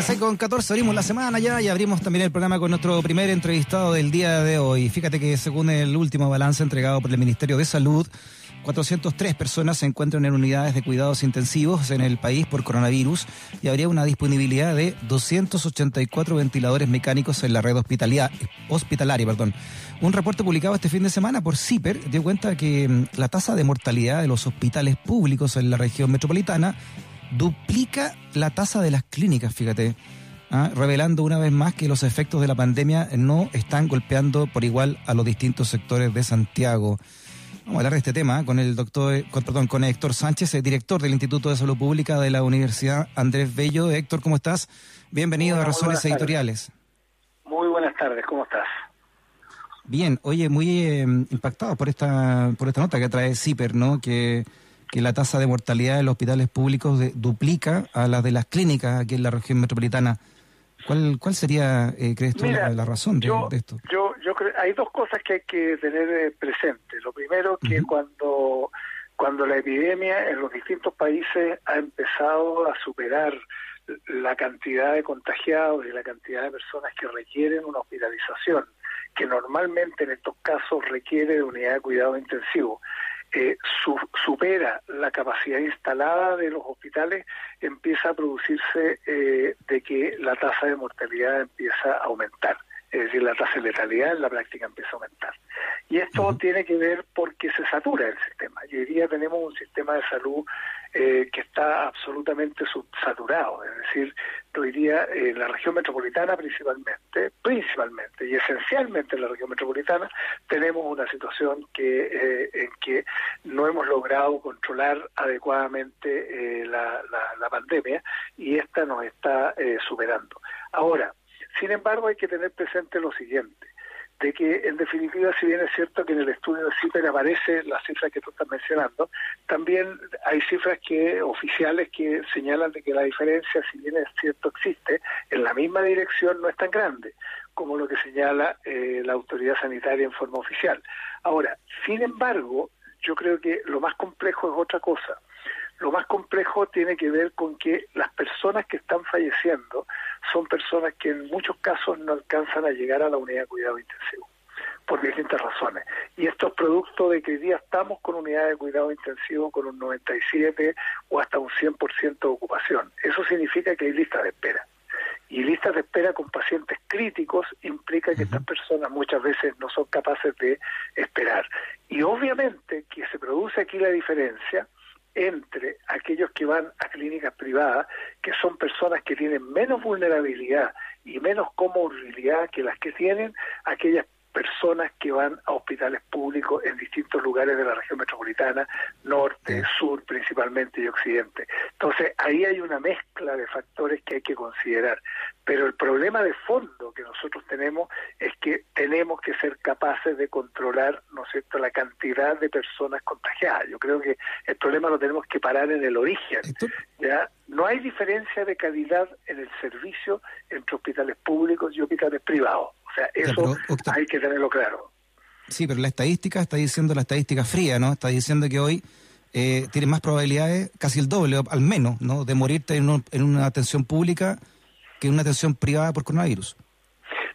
6 con 14 abrimos la semana ya y abrimos también el programa con nuestro primer entrevistado del día de hoy. Fíjate que según el último balance entregado por el Ministerio de Salud, 403 personas se encuentran en unidades de cuidados intensivos en el país por coronavirus y habría una disponibilidad de 284 ventiladores mecánicos en la red hospitalaria. Perdón. Un reporte publicado este fin de semana por CIPER dio cuenta que mm, la tasa de mortalidad de los hospitales públicos en la región metropolitana duplica la tasa de las clínicas, fíjate. ¿ah? revelando una vez más que los efectos de la pandemia no están golpeando por igual a los distintos sectores de Santiago. Vamos a hablar de este tema con el doctor, con, perdón, con Héctor Sánchez, el director del Instituto de Salud Pública de la Universidad Andrés Bello. Héctor, ¿cómo estás? Bienvenido a Razones Editoriales. Muy buenas tardes, ¿cómo estás? Bien, oye, muy eh, impactado por esta por esta nota que trae CIPER, ¿no? Que, que la tasa de mortalidad de los hospitales públicos duplica a la de las clínicas aquí en la región metropolitana. ¿Cuál, cuál sería, eh, crees tú, la, razón de, esto? Yo, yo creo, hay dos cosas que hay que tener eh, presente. Lo primero, que cuando, cuando la epidemia en los distintos países ha empezado a superar la cantidad de contagiados y la cantidad de personas que requieren una hospitalización, que normalmente en estos casos requiere de unidad de cuidado intensivo, eh, supera la capacidad instalada de los hospitales, empieza a producirse eh, de que la tasa de mortalidad empieza a aumentar. Es decir, la tasa de letalidad en la práctica empieza a aumentar. Y esto tiene que ver porque se satura el sistema. Y hoy día tenemos un sistema de salud eh, que está absolutamente saturado. Es decir, hoy día en la región metropolitana principalmente, principalmente y esencialmente en la región metropolitana, tenemos una situación que eh, en que no hemos logrado controlar adecuadamente eh, la, la, pandemia y esta nos está superando. Ahora, sin embargo, hay que tener presente lo siguiente de que en definitiva, si bien es cierto que en el estudio de CIPER aparece la cifra que tú estás mencionando, también hay cifras que oficiales que señalan de que la diferencia, si bien es cierto existe, en la misma dirección no es tan grande como lo que señala eh, la autoridad sanitaria en forma oficial. Ahora, sin embargo, yo creo que lo más complejo es otra cosa. Lo más complejo tiene que ver con que las personas que están falleciendo son personas que en muchos casos no alcanzan a llegar a la unidad de cuidado intensivo por distintas razones. Y esto es producto de que hoy día estamos con unidades de cuidado intensivo con un 97 o hasta un 100% de ocupación. Eso significa que hay listas de espera. Y listas de espera con pacientes críticos implica que estas personas muchas veces no son capaces de esperar. Y obviamente que se produce aquí la diferencia entre aquellos que van a clínicas privadas, que son personas que tienen menos vulnerabilidad y menos comorbilidad que las que tienen aquellas personas que van a hospitales públicos en distintos lugares de la región metropolitana, norte, sur principalmente y occidente. Entonces, ahí hay una mezcla de factores que hay que considerar. Pero el problema de fondo que nosotros tenemos es que tenemos que ser capaces de controlar, ¿no es cierto?, la cantidad de personas contagiadas. Yo creo que el problema lo tenemos que parar en el origen. ¿ya? No hay diferencia de calidad en el servicio entre hospitales públicos y hospitales privados o sea, eso hay que tenerlo claro. Sí, pero la estadística está diciendo la estadística fría, ¿no? Está diciendo que hoy eh, tienes más probabilidades, casi el doble, al menos, ¿no? De morirte en, en una atención pública que en una atención privada por coronavirus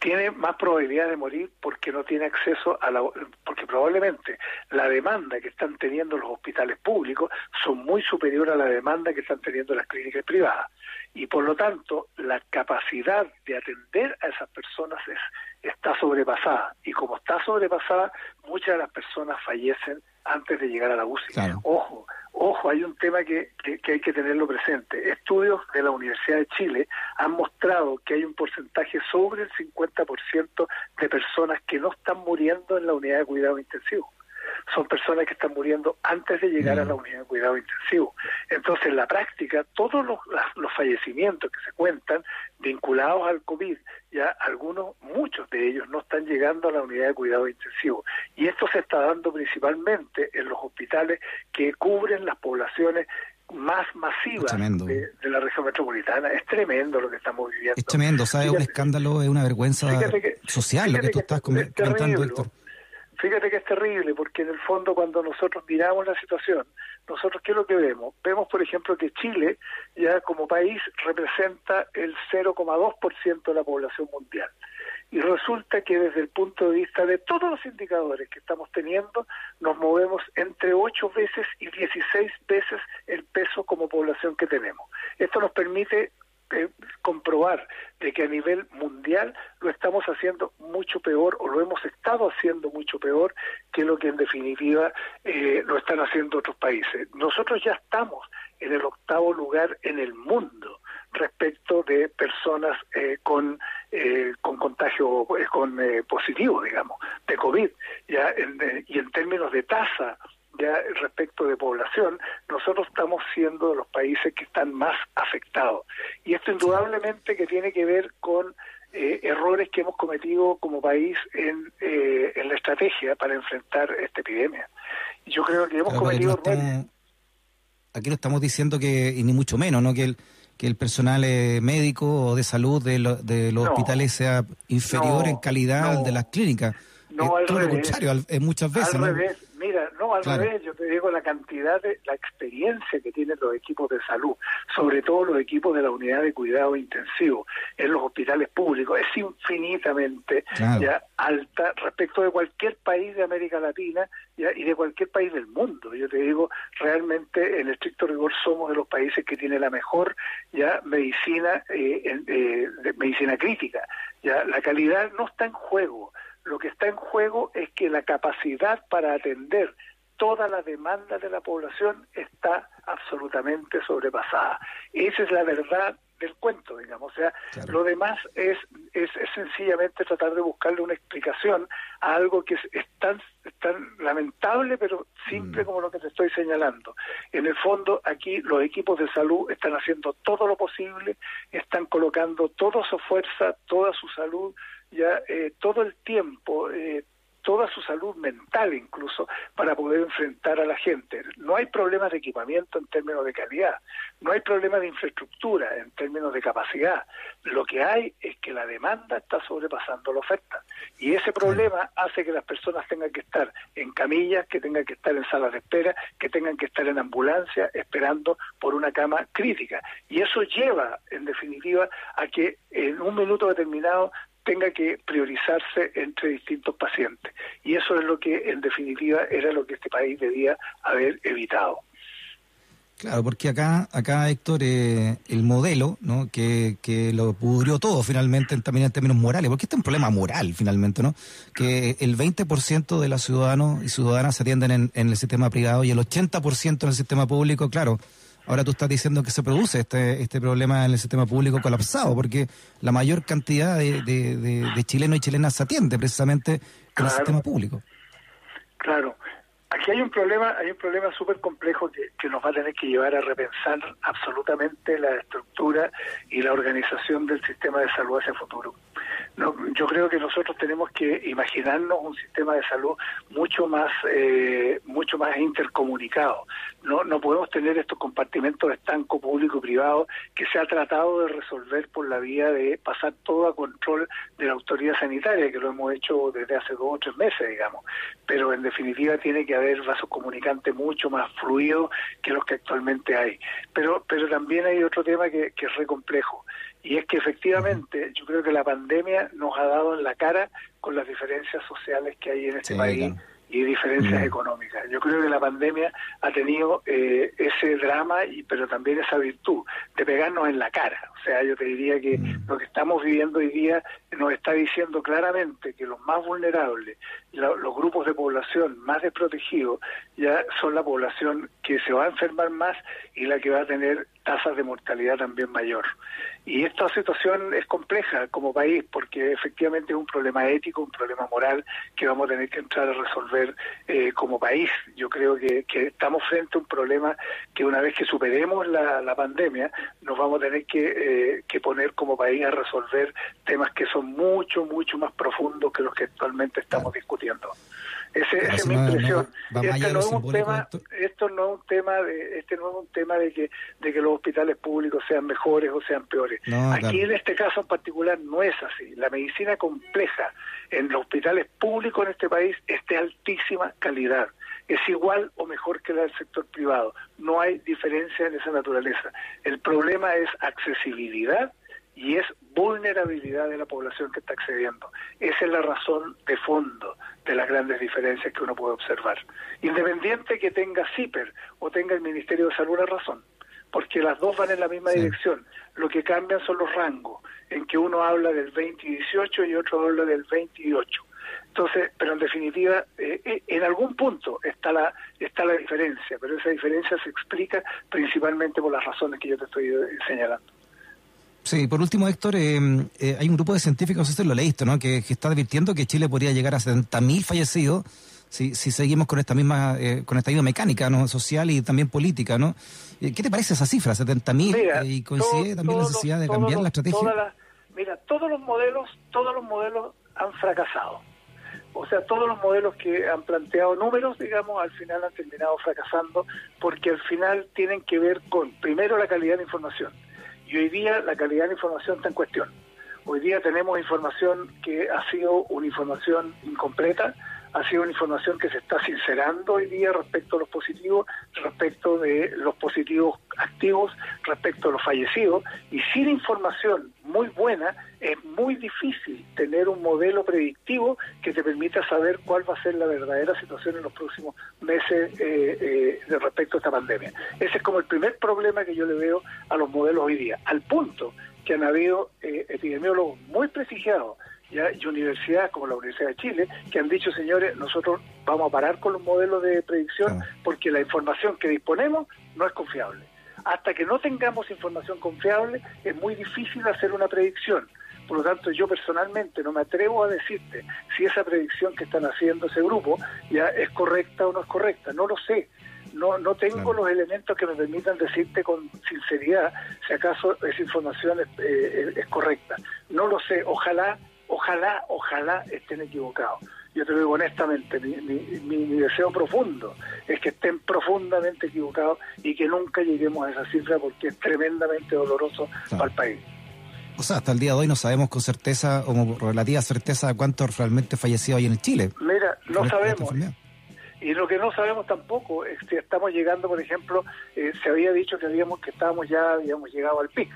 tiene más probabilidad de morir porque no tiene acceso a la porque probablemente la demanda que están teniendo los hospitales públicos son muy superior a la demanda que están teniendo las clínicas privadas. Y por lo tanto la capacidad de atender a esas personas es, está sobrepasada. Y como está sobrepasada muchas de las personas fallecen antes de llegar a la UCI. Ojo, ojo, hay un tema que, que, hay que tenerlo presente. Estudios de la Universidad de Chile han mostrado que hay un porcentaje sobre el 50% de personas que no están muriendo en la unidad de cuidado intensivo son personas que están muriendo antes de llegar a la unidad de cuidado intensivo. Entonces, en la práctica, todos los, los fallecimientos que se cuentan vinculados al COVID, ya algunos, muchos de ellos no están llegando a la unidad de cuidado intensivo. Y esto se está dando principalmente en los hospitales que cubren las poblaciones más masivas de, la región metropolitana. Es tremendo lo que estamos viviendo. Es tremendo, ¿sabes? un escándalo, es una vergüenza social lo que tú estás comentando, Héctor fíjate que es terrible, porque en el fondo cuando nosotros miramos la situación, nosotros qué es lo que vemos? Vemos, por ejemplo, que Chile ya como país representa el 0,2% de la población mundial. Y resulta que desde el punto de vista de todos los indicadores que estamos teniendo, nos movemos entre 8 veces y 16 veces el peso como población que tenemos. Esto nos permite que a nivel mundial lo estamos haciendo mucho peor o lo hemos estado haciendo mucho peor que lo que en definitiva eh, lo están haciendo otros países. Nosotros ya estamos en el octavo lugar en el mundo respecto de personas eh, con con contagio con positivo digamos de covid ya y en términos de tasa ya respecto de población, nosotros estamos siendo de los países que están más afectados. Y esto indudablemente que tiene que ver con eh, errores que hemos cometido como país en, eh, en la estrategia para enfrentar esta epidemia. Y yo creo que hemos cometido errores. aquí no estamos diciendo que, y ni mucho menos, ¿no? que el que el personal eh, médico o de salud de, de los hospitales sea inferior en calidad al de las clínicas. No, al todo lo contrario, muchas veces. Al revés Mira, no, al revés, yo te digo la cantidad de, la experiencia que tienen los equipos de salud, sobre todo los equipos de la unidad de cuidado intensivo en los hospitales públicos, es infinitamente ya alta respecto de cualquier país de América Latina ya, y de cualquier país del mundo. Yo te digo, realmente en estricto rigor somos de los países que tiene la mejor ya medicina, eh, eh, medicina crítica. Ya la calidad no está en juego lo que está en juego es que la capacidad para atender toda la demanda de la población está absolutamente sobrepasada. Esa es la verdad del cuento, digamos. O sea, lo demás es, es, sencillamente tratar de buscarle una explicación a algo que es, tan, tan lamentable, pero simple mm. como lo que te estoy señalando. En el fondo, aquí los equipos de salud están haciendo todo lo posible, están colocando toda su fuerza, toda su salud, ya eh, todo el tiempo, eh, toda su salud mental incluso, para poder enfrentar a la gente. No hay problemas de equipamiento en términos de calidad, no hay problemas de infraestructura en términos de capacidad. Lo que hay es que la demanda está sobrepasando la oferta. Y ese problema hace que las personas tengan que estar en camillas, que tengan que estar en salas de espera, que tengan que estar en ambulancia esperando por una cama crítica. Y eso lleva, en definitiva, a que en un minuto determinado tenga que priorizarse entre distintos pacientes. Y eso es lo que, en definitiva, era lo que este país debía haber evitado. Claro, porque acá, acá Héctor, eh, el modelo, ¿no? Que, que lo pudrió todo finalmente también en términos morales, porque este es un problema moral finalmente, ¿no? Que el 20% de los ciudadanos y ciudadanas se atienden en, en el sistema privado y el 80% en el sistema público, claro, Ahora tú estás diciendo que se produce este, este problema en el sistema público colapsado, porque la mayor cantidad de, de, chilenos y chilenas se atiende precisamente en el sistema público. Claro. Aquí hay un problema, hay un problema súper complejo que, que, nos va a tener que llevar a repensar absolutamente la estructura y la organización del sistema de salud hacia el futuro. No, yo creo que nosotros tenemos que imaginarnos un sistema de salud mucho más eh, mucho más intercomunicado. No, no podemos tener estos compartimentos de estanco público y privado que se ha tratado de resolver por la vía de pasar todo a control de la autoridad sanitaria, que lo hemos hecho desde hace dos o tres meses, digamos. Pero en definitiva tiene que haber vasos comunicantes mucho más fluidos que los que actualmente hay. Pero pero también hay otro tema que, que es re complejo y es que efectivamente yo creo que la pandemia nos ha dado en la cara con las diferencias sociales que hay en este país y diferencias económicas. Yo creo que la pandemia ha tenido eh, ese drama, y pero también esa virtud de pegarnos en la cara. O sea, yo te diría que lo que estamos viviendo hoy día nos está diciendo claramente que los más vulnerables, los grupos de población más desprotegidos, ya son la población que se va a enfermar más y la que va a tener tasas de mortalidad también mayor. Y esta situación es compleja como país porque efectivamente es un problema ético, un problema moral que vamos a tener que entrar a resolver eh, como país. Yo creo que, estamos frente a un problema que una vez que superemos la, pandemia nos vamos a tener que, eh, que poner como país a resolver temas que son mucho, mucho más profundos que los que actualmente estamos discutiendo. Ese, esa es mi impresión. este no es un tema, esto. no es un tema de, este no es un tema de que, de que los hospitales públicos sean mejores o sean peores. Aquí en este caso en particular no es así. La medicina compleja en los hospitales públicos en este país es de altísima calidad es igual o mejor que la del sector privado. No hay diferencia en esa naturaleza. El problema es accesibilidad y es vulnerabilidad de la población que está accediendo. Esa es la razón de fondo de las grandes diferencias que uno puede observar. Independiente que tenga CIPER o tenga el Ministerio de Salud una razón, porque las dos van en la misma dirección. Lo que cambian son los rangos, en que uno habla del 20 y 18 y otro habla del 28. Entonces, pero en definitiva, eh, eh, en algún punto está la está la diferencia, pero esa diferencia se explica principalmente por las razones que yo te estoy eh, señalando. Sí, por último, Héctor, hay un grupo de científicos, usted lo leíste, ¿no? Que, está advirtiendo que Chile podría llegar a 70.000 fallecidos si, si seguimos con esta misma con esta misma mecánica ¿no? social y también política, ¿no? ¿Qué te parece esa cifra, 70.000? ¿Y coincide también la necesidad de cambiar la estrategia? mira, todos los modelos, todos los modelos han fracasado o sea, todos los modelos que han planteado números, digamos, al final han terminado fracasando porque al final tienen que ver con, primero, la calidad de información. Y hoy día la calidad de información está en cuestión. Hoy día tenemos información que ha sido una información incompleta, ha sido una información que se está sincerando hoy día respecto a los positivos, respecto de los positivos activos, respecto a los fallecidos, y sin información muy buena es muy difícil tener un modelo predictivo que permita saber cuál va a ser la verdadera situación en los próximos meses eh, eh, de respecto a esta pandemia. Ese es como el primer problema que yo le veo a los modelos hoy día, al punto que han habido eh, epidemiólogos muy prestigiados ¿ya? y universidades como la Universidad de Chile que han dicho, señores, nosotros vamos a parar con los modelos de predicción porque la información que disponemos no es confiable. Hasta que no tengamos información confiable es muy difícil hacer una predicción. Por lo tanto, yo personalmente no me atrevo a decirte si esa predicción que están haciendo ese grupo ya es correcta o no es correcta. No lo sé. No, no tengo los elementos que me permitan decirte con sinceridad si acaso esa información es, eh, es correcta. No lo sé. Ojalá Ojalá, ojalá estén equivocados. Yo te lo digo honestamente, mi, deseo profundo es que estén profundamente equivocados y que nunca lleguemos a esa cifra porque es tremendamente doloroso para el país. O sea, hasta el día de hoy no sabemos con certeza o relativa certeza cuántos realmente fallecidos hay en Chile. Mira, no sabemos. Y lo que no sabemos tampoco es si estamos llegando, por ejemplo, eh, se había dicho que habíamos que estábamos ya habíamos llegado al pic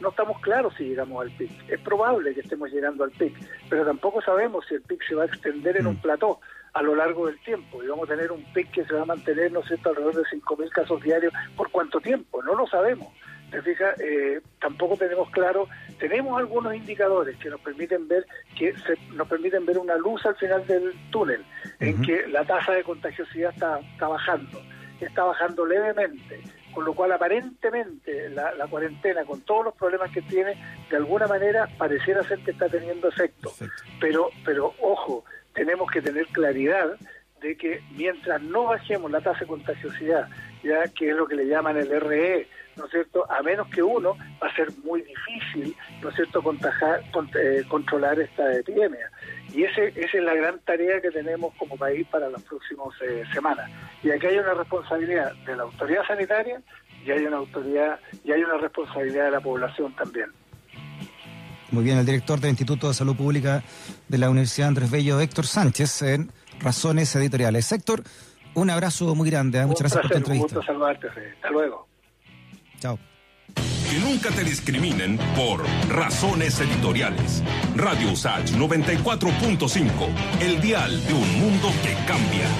no estamos claros si llegamos al pic. Es probable que estemos llegando al pic, pero tampoco sabemos si el pic se va a extender en un mm. plató a lo largo del tiempo y vamos a tener un pic que se va a mantener, ¿no sé, alrededor de 5.000 casos diarios. ¿Por cuánto tiempo? No lo sabemos. ¿Te fijas? Eh, tampoco tenemos claro, tenemos algunos indicadores que nos permiten ver que se, nos permiten ver una luz al final del túnel, en que la tasa de contagiosidad está, está bajando, está bajando levemente, con lo cual aparentemente la, cuarentena, con todos los problemas que tiene, de alguna manera pareciera ser que está teniendo efecto. Pero, pero ojo, tenemos que tener claridad de que mientras no bajemos la tasa de contagiosidad, ya que es lo que le llaman el RE, ¿no es cierto? A menos que uno, va a ser muy difícil, ¿no es cierto?, eh, controlar esta epidemia. Y ese, esa es la gran tarea que tenemos como país para las próximas eh, semanas. Y aquí hay una responsabilidad de la autoridad sanitaria y hay una autoridad y hay una responsabilidad de la población también. Muy bien, el director del Instituto de Salud Pública de la Universidad Andrés Bello, Héctor Sánchez, en Razones Editoriales. Héctor, un abrazo muy grande. ¿eh? Muchas gracias por tu entrevista. Un gusto saludarte. Hasta luego. Chao. Que nunca te discriminen por razones editoriales. Radio USACH 94.5, el dial de un mundo que cambia.